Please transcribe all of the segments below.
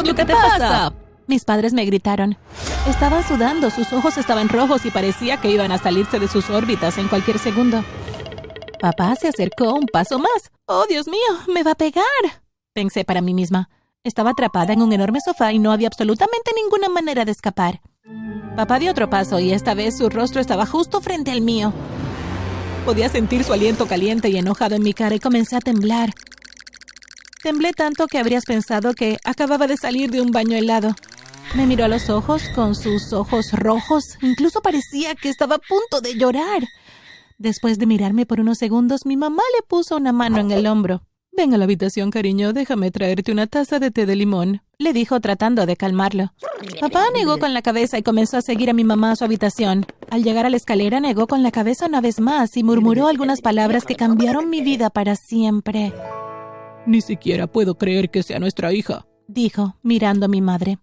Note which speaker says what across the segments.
Speaker 1: es lo que te pasa? Mis padres me gritaron. Estaban sudando, sus ojos estaban rojos y parecía que iban a salirse de sus órbitas en cualquier segundo. Papá se acercó un paso más. ¡Oh, Dios mío! ¡Me va a pegar! Pensé para mí misma. Estaba atrapada en un enorme sofá y no había absolutamente ninguna manera de escapar. Papá dio otro paso y esta vez su rostro estaba justo frente al mío. Podía sentir su aliento caliente y enojado en mi cara y comencé a temblar. Temblé tanto que habrías pensado que acababa de salir de un baño helado. Me miró a los ojos con sus ojos rojos. Incluso parecía que estaba a punto de llorar. Después de mirarme por unos segundos, mi mamá le puso una mano en el hombro. Ven a la habitación, cariño, déjame traerte una taza de té de limón, le dijo tratando de calmarlo. Papá negó con la cabeza y comenzó a seguir a mi mamá a su habitación. Al llegar a la escalera negó con la cabeza una vez más y murmuró algunas palabras que cambiaron mi vida para siempre.
Speaker 2: Ni siquiera puedo creer que sea nuestra hija,
Speaker 1: dijo, mirando a mi madre.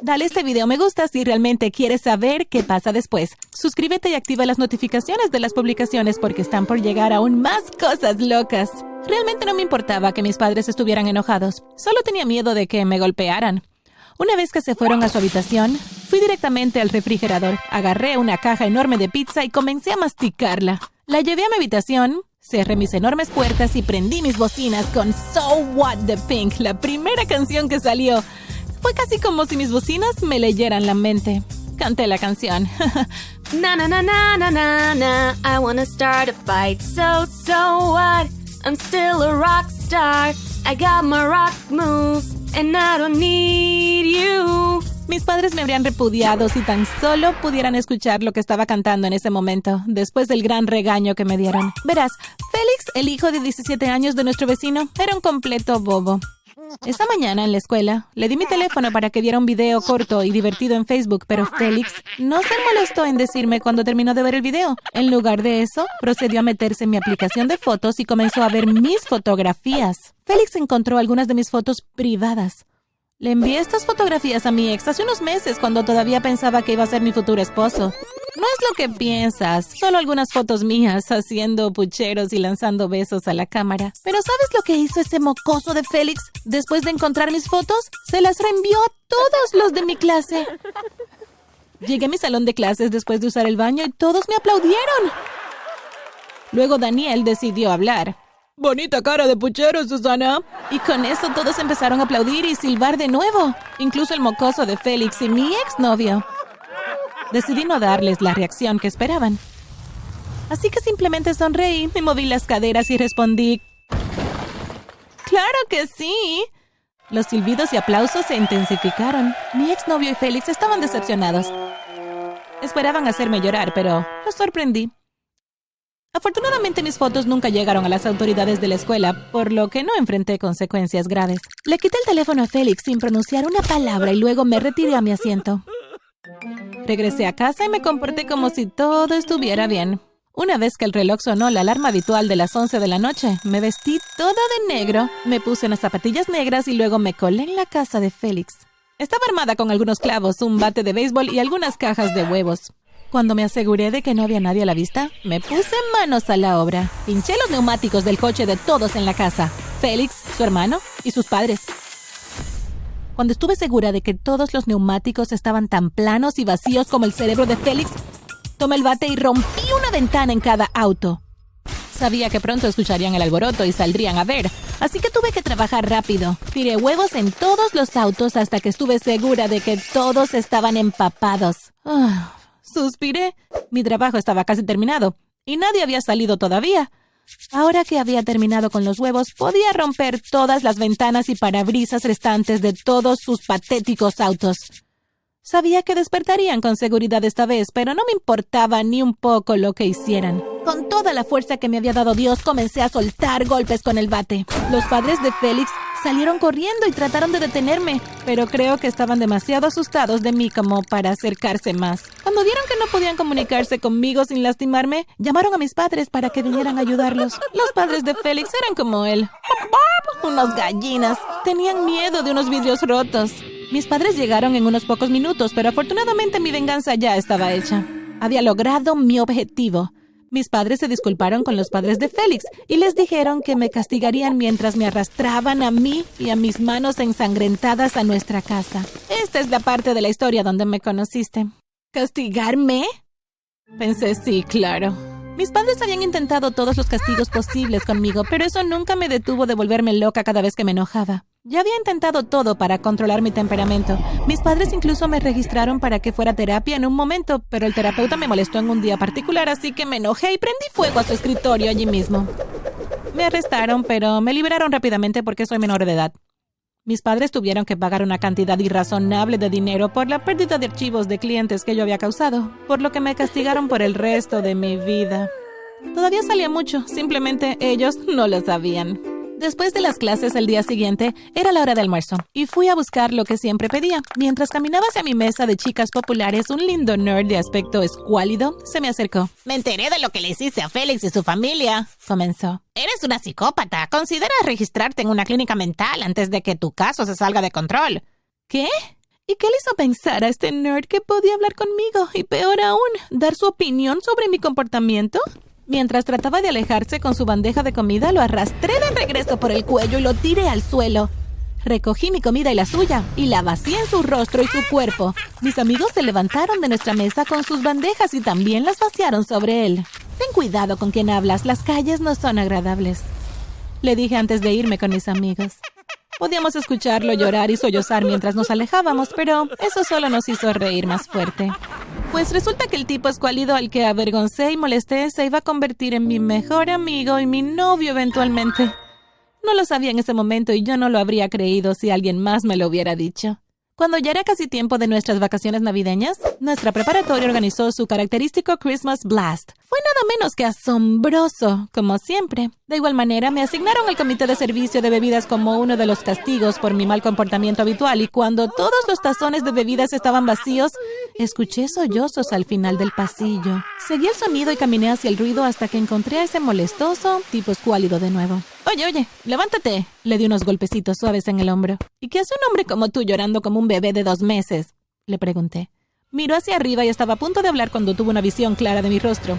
Speaker 1: Dale este video me gusta si realmente quieres saber qué pasa después. Suscríbete y activa las notificaciones de las publicaciones porque están por llegar aún más cosas locas. Realmente no me importaba que mis padres estuvieran enojados, solo tenía miedo de que me golpearan. Una vez que se fueron a su habitación, fui directamente al refrigerador, agarré una caja enorme de pizza y comencé a masticarla. La llevé a mi habitación, cerré mis enormes puertas y prendí mis bocinas con So What the Pink, la primera canción que salió. Fue casi como si mis bocinas me leyeran la mente. Canté la canción.
Speaker 3: na na na na na na na. I wanna start a fight. So so what? I'm still a rock star. I got my rock moves and I don't need you.
Speaker 1: Mis padres me habrían repudiado si tan solo pudieran escuchar lo que estaba cantando en ese momento, después del gran regaño que me dieron. Verás, Félix, el hijo de 17 años de nuestro vecino, era un completo bobo. Esa mañana en la escuela le di mi teléfono para que diera un video corto y divertido en Facebook, pero Félix no se molestó en decirme cuando terminó de ver el video. En lugar de eso, procedió a meterse en mi aplicación de fotos y comenzó a ver mis fotografías. Félix encontró algunas de mis fotos privadas. Le envié estas fotografías a mi ex hace unos meses cuando todavía pensaba que iba a ser mi futuro esposo. No es lo que piensas, solo algunas fotos mías haciendo pucheros y lanzando besos a la cámara. Pero ¿sabes lo que hizo ese mocoso de Félix después de encontrar mis fotos? Se las reenvió a todos los de mi clase. Llegué a mi salón de clases después de usar el baño y todos me aplaudieron. Luego Daniel decidió hablar.
Speaker 2: Bonita cara de puchero, Susana.
Speaker 1: Y con eso todos empezaron a aplaudir y silbar de nuevo, incluso el mocoso de Félix y mi exnovio. Decidí no darles la reacción que esperaban. Así que simplemente sonreí, me moví las caderas y respondí... ¡Claro que sí! Los silbidos y aplausos se intensificaron. Mi exnovio y Félix estaban decepcionados. Esperaban hacerme llorar, pero los sorprendí. Afortunadamente mis fotos nunca llegaron a las autoridades de la escuela, por lo que no enfrenté consecuencias graves. Le quité el teléfono a Félix sin pronunciar una palabra y luego me retiré a mi asiento. Regresé a casa y me comporté como si todo estuviera bien. Una vez que el reloj sonó la alarma habitual de las 11 de la noche, me vestí toda de negro, me puse unas zapatillas negras y luego me colé en la casa de Félix. Estaba armada con algunos clavos, un bate de béisbol y algunas cajas de huevos. Cuando me aseguré de que no había nadie a la vista, me puse manos a la obra. Pinché los neumáticos del coche de todos en la casa. Félix, su hermano y sus padres. Cuando estuve segura de que todos los neumáticos estaban tan planos y vacíos como el cerebro de Félix, tomé el bate y rompí una ventana en cada auto. Sabía que pronto escucharían el alboroto y saldrían a ver, así que tuve que trabajar rápido. Tiré huevos en todos los autos hasta que estuve segura de que todos estaban empapados. Ah, Suspiré. Mi trabajo estaba casi terminado, y nadie había salido todavía. Ahora que había terminado con los huevos, podía romper todas las ventanas y parabrisas restantes de todos sus patéticos autos. Sabía que despertarían con seguridad esta vez, pero no me importaba ni un poco lo que hicieran. Con toda la fuerza que me había dado Dios, comencé a soltar golpes con el bate. Los padres de Félix salieron corriendo y trataron de detenerme, pero creo que estaban demasiado asustados de mí como para acercarse más. Cuando vieron que no podían comunicarse conmigo sin lastimarme, llamaron a mis padres para que vinieran a ayudarlos. Los padres de Félix eran como él. Unos gallinas. Tenían miedo de unos vidrios rotos. Mis padres llegaron en unos pocos minutos, pero afortunadamente mi venganza ya estaba hecha. Había logrado mi objetivo. Mis padres se disculparon con los padres de Félix y les dijeron que me castigarían mientras me arrastraban a mí y a mis manos ensangrentadas a nuestra casa. Esta es la parte de la historia donde me conociste. ¿Castigarme? Pensé, sí, claro. Mis padres habían intentado todos los castigos posibles conmigo, pero eso nunca me detuvo de volverme loca cada vez que me enojaba. Ya había intentado todo para controlar mi temperamento. Mis padres incluso me registraron para que fuera terapia en un momento, pero el terapeuta me molestó en un día particular, así que me enojé y prendí fuego a su escritorio allí mismo. Me arrestaron, pero me liberaron rápidamente porque soy menor de edad. Mis padres tuvieron que pagar una cantidad irrazonable de dinero por la pérdida de archivos de clientes que yo había causado, por lo que me castigaron por el resto de mi vida. Todavía salía mucho, simplemente ellos no lo sabían. Después de las clases el día siguiente, era la hora de almuerzo, y fui a buscar lo que siempre pedía. Mientras caminaba hacia mi mesa de chicas populares, un lindo nerd de aspecto escuálido se me acercó.
Speaker 4: Me enteré de lo que le hiciste a Félix y su familia, comenzó. Eres una psicópata. Considera registrarte en una clínica mental antes de que tu caso se salga de control.
Speaker 1: ¿Qué? ¿Y qué le hizo pensar a este nerd que podía hablar conmigo? Y peor aún, dar su opinión sobre mi comportamiento? Mientras trataba de alejarse con su bandeja de comida, lo arrastré de regreso por el cuello y lo tiré al suelo. Recogí mi comida y la suya, y la vacié en su rostro y su cuerpo. Mis amigos se levantaron de nuestra mesa con sus bandejas y también las vaciaron sobre él. Ten cuidado con quien hablas, las calles no son agradables. Le dije antes de irme con mis amigos. Podíamos escucharlo llorar y sollozar mientras nos alejábamos, pero eso solo nos hizo reír más fuerte. Pues resulta que el tipo escuálido al que avergoncé y molesté se iba a convertir en mi mejor amigo y mi novio eventualmente. No lo sabía en ese momento y yo no lo habría creído si alguien más me lo hubiera dicho. Cuando ya era casi tiempo de nuestras vacaciones navideñas, nuestra preparatoria organizó su característico Christmas Blast. Fue nada menos que asombroso, como siempre. De igual manera, me asignaron al comité de servicio de bebidas como uno de los castigos por mi mal comportamiento habitual y cuando todos los tazones de bebidas estaban vacíos, escuché sollozos al final del pasillo. Seguí el sonido y caminé hacia el ruido hasta que encontré a ese molestoso tipo escuálido de nuevo. Oye, oye, levántate. Le di unos golpecitos suaves en el hombro. ¿Y qué hace un hombre como tú llorando como un bebé de dos meses? Le pregunté. Miró hacia arriba y estaba a punto de hablar cuando tuvo una visión clara de mi rostro.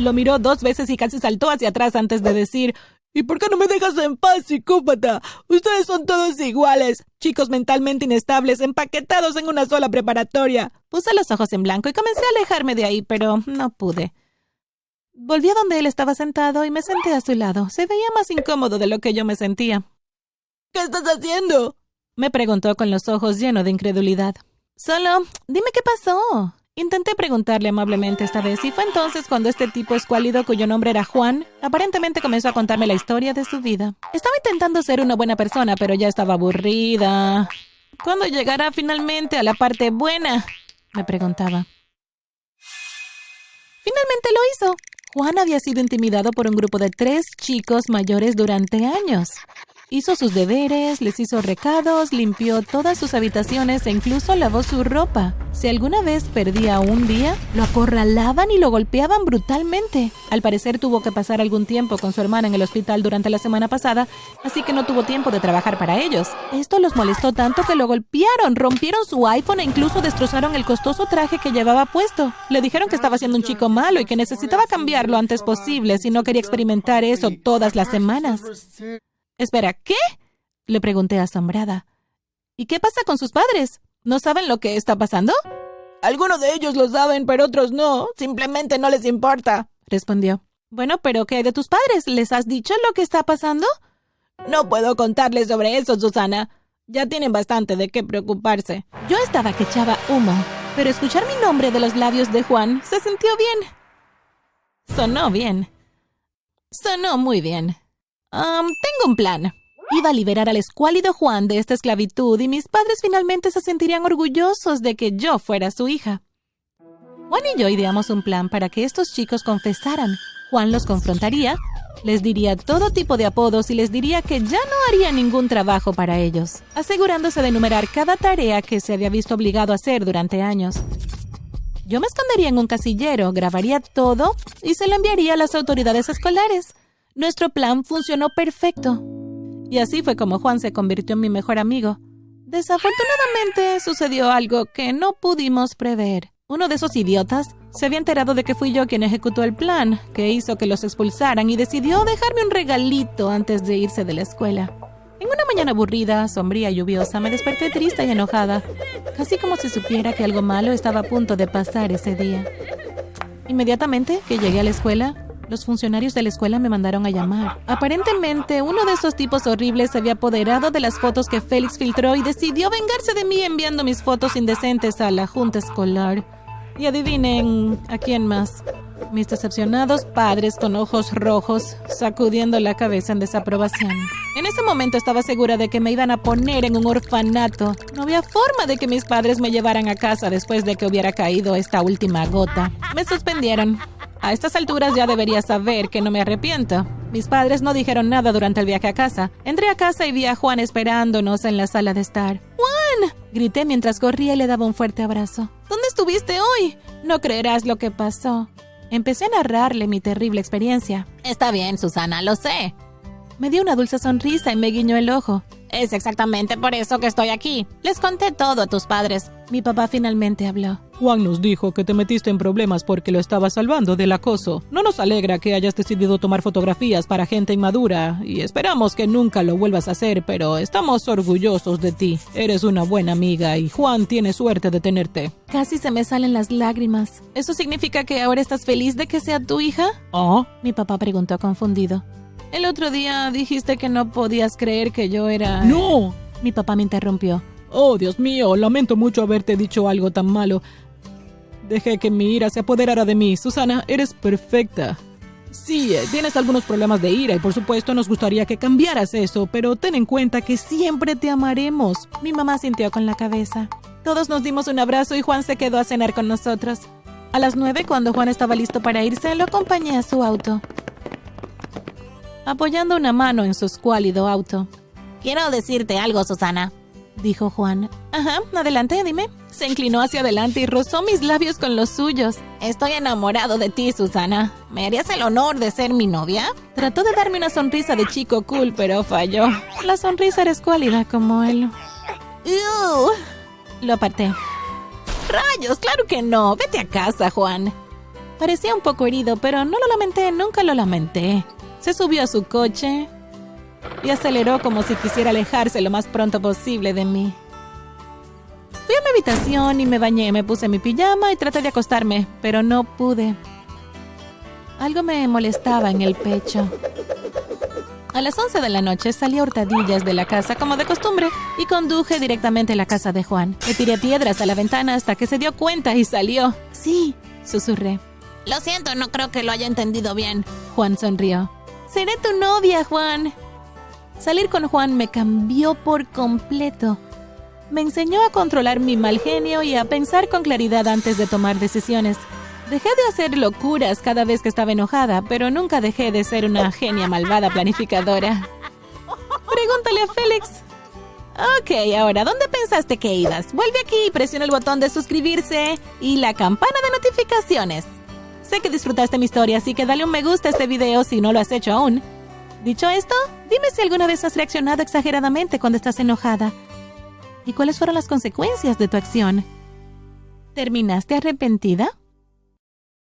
Speaker 1: Lo miró dos veces y casi saltó hacia atrás antes de decir ¿Y por qué no me dejas en paz, psicópata? Ustedes son todos iguales. Chicos mentalmente inestables, empaquetados en una sola preparatoria. Puse los ojos en blanco y comencé a alejarme de ahí, pero no pude. Volví a donde él estaba sentado y me senté a su lado. Se veía más incómodo de lo que yo me sentía. ¿Qué estás haciendo? me preguntó con los ojos llenos de incredulidad. Solo, dime qué pasó. Intenté preguntarle amablemente esta vez y fue entonces cuando este tipo escuálido cuyo nombre era Juan aparentemente comenzó a contarme la historia de su vida. Estaba intentando ser una buena persona, pero ya estaba aburrida. ¿Cuándo llegará finalmente a la parte buena? me preguntaba. Finalmente lo hizo. Juan había sido intimidado por un grupo de tres chicos mayores durante años. Hizo sus deberes, les hizo recados, limpió todas sus habitaciones e incluso lavó su ropa. Si alguna vez perdía un día, lo acorralaban y lo golpeaban brutalmente. Al parecer tuvo que pasar algún tiempo con su hermana en el hospital durante la semana pasada, así que no tuvo tiempo de trabajar para ellos. Esto los molestó tanto que lo golpearon, rompieron su iPhone e incluso destrozaron el costoso traje que llevaba puesto. Le dijeron que estaba siendo un chico malo y que necesitaba cambiar lo antes posible si no quería experimentar eso todas las semanas. Espera, ¿qué? Le pregunté asombrada. ¿Y qué pasa con sus padres? ¿No saben lo que está pasando? Algunos de ellos lo saben, pero otros no. Simplemente no les importa, respondió. Bueno, pero ¿qué hay de tus padres? ¿Les has dicho lo que está pasando? No puedo contarles sobre eso, Susana. Ya tienen bastante de qué preocuparse. Yo estaba que echaba humo, pero escuchar mi nombre de los labios de Juan se sintió bien. Sonó bien. Sonó muy bien tengo un plan. Iba a liberar al escuálido Juan de esta esclavitud y mis padres finalmente se sentirían orgullosos de que yo fuera su hija. Juan y yo ideamos un plan para que estos chicos confesaran. Juan los confrontaría, les diría todo tipo de apodos y les diría que ya no haría ningún trabajo para ellos, asegurándose de enumerar cada tarea que se había visto obligado a hacer durante años. Yo me escondería en un casillero, grabaría todo y se lo enviaría a las autoridades escolares. Nuestro plan funcionó perfecto. Y así fue como Juan se convirtió en mi mejor amigo. Desafortunadamente sucedió algo que no pudimos prever. Uno de esos idiotas Se había enterado de que fui yo quien ejecutó el plan, que hizo que los expulsaran y decidió dejarme un regalito antes de irse de la escuela. En una mañana aburrida, sombría y lluviosa, me desperté triste y enojada, casi como si supiera que algo malo estaba a punto de pasar ese día. Inmediatamente que llegué a la escuela, los funcionarios de la escuela me mandaron a llamar. Aparentemente, uno de esos tipos horribles se había apoderado de las fotos que Félix filtró y decidió vengarse de mí enviando mis fotos indecentes a la junta escolar. Y adivinen, ¿a quién más? Mis decepcionados padres con ojos rojos, sacudiendo la cabeza en desaprobación. En ese momento estaba segura de que me iban a poner en un orfanato. No había forma de que mis padres me llevaran a casa después de que hubiera caído esta última gota. Me suspendieron. A estas alturas ya debería saber que no me arrepiento. Mis padres no dijeron nada durante el viaje a casa. Entré a casa y vi a Juan esperándonos en la sala de estar. ¡Juan! Grité mientras corría y le daba un fuerte abrazo. ¿Dónde estuviste hoy? No creerás lo que pasó. Empecé a narrarle mi terrible experiencia.
Speaker 4: Está bien, Susana, lo sé.
Speaker 1: Me dio una dulce sonrisa y me guiñó el ojo.
Speaker 4: Es exactamente por eso que estoy aquí. Les conté todo a tus padres.
Speaker 1: Mi papá finalmente habló.
Speaker 2: Juan nos dijo que te metiste en problemas porque lo estabas salvando del acoso. No nos alegra que hayas decidido tomar fotografías para gente inmadura y esperamos que nunca lo vuelvas a hacer, pero estamos orgullosos de ti. Eres una buena amiga y Juan tiene suerte de tenerte.
Speaker 1: Casi se me salen las lágrimas. ¿Eso significa que ahora estás feliz de que sea tu hija?
Speaker 2: ¿Ah?
Speaker 1: Mi papá preguntó confundido. El otro día dijiste que no podías creer que yo era...
Speaker 2: ¡No!
Speaker 1: Mi papá me interrumpió.
Speaker 2: Oh, Dios mío, lamento mucho haberte dicho algo tan malo. Dejé que mi ira se apoderara de mí. Susana, eres perfecta. Sí, eh, tienes algunos problemas de ira y por supuesto nos gustaría que cambiaras eso, pero ten en cuenta que siempre te amaremos.
Speaker 1: Mi mamá sintió con la cabeza. Todos nos dimos un abrazo y Juan se quedó a cenar con nosotros. A las nueve, cuando Juan estaba listo para irse, lo acompañé a su auto apoyando una mano en su escuálido auto.
Speaker 4: Quiero decirte algo, Susana,
Speaker 1: dijo Juan. Ajá, adelante, dime. Se inclinó hacia adelante y rozó mis labios con los suyos.
Speaker 4: Estoy enamorado de ti, Susana. ¿Me harías el honor de ser mi novia?
Speaker 1: Trató de darme una sonrisa de chico cool, pero falló. La sonrisa era escuálida como él. Lo aparté.
Speaker 4: Rayos, claro que no. Vete a casa, Juan.
Speaker 1: Parecía un poco herido, pero no lo lamenté, nunca lo lamenté. Se subió a su coche y aceleró como si quisiera alejarse lo más pronto posible de mí. Fui a mi habitación y me bañé, me puse mi pijama y traté de acostarme, pero no pude. Algo me molestaba en el pecho. A las 11 de la noche salí a hurtadillas de la casa como de costumbre y conduje directamente a la casa de Juan. Le tiré piedras a la ventana hasta que se dio cuenta y salió. Sí, susurré.
Speaker 4: Lo siento, no creo que lo haya entendido bien.
Speaker 1: Juan sonrió. Seré tu novia, Juan. Salir con Juan me cambió por completo. Me enseñó a controlar mi mal genio y a pensar con claridad antes de tomar decisiones. Dejé de hacer locuras cada vez que estaba enojada, pero nunca dejé de ser una genia malvada planificadora. Pregúntale a Félix. Ok, ahora, ¿dónde pensaste que ibas? Vuelve aquí presiona el botón de suscribirse y la campana de notificaciones. Sé que disfrutaste mi historia, así que dale un me gusta a este video si no lo has hecho aún. Dicho esto, dime si alguna vez has reaccionado exageradamente cuando estás enojada. ¿Y cuáles fueron las consecuencias de tu acción? ¿Terminaste arrepentida?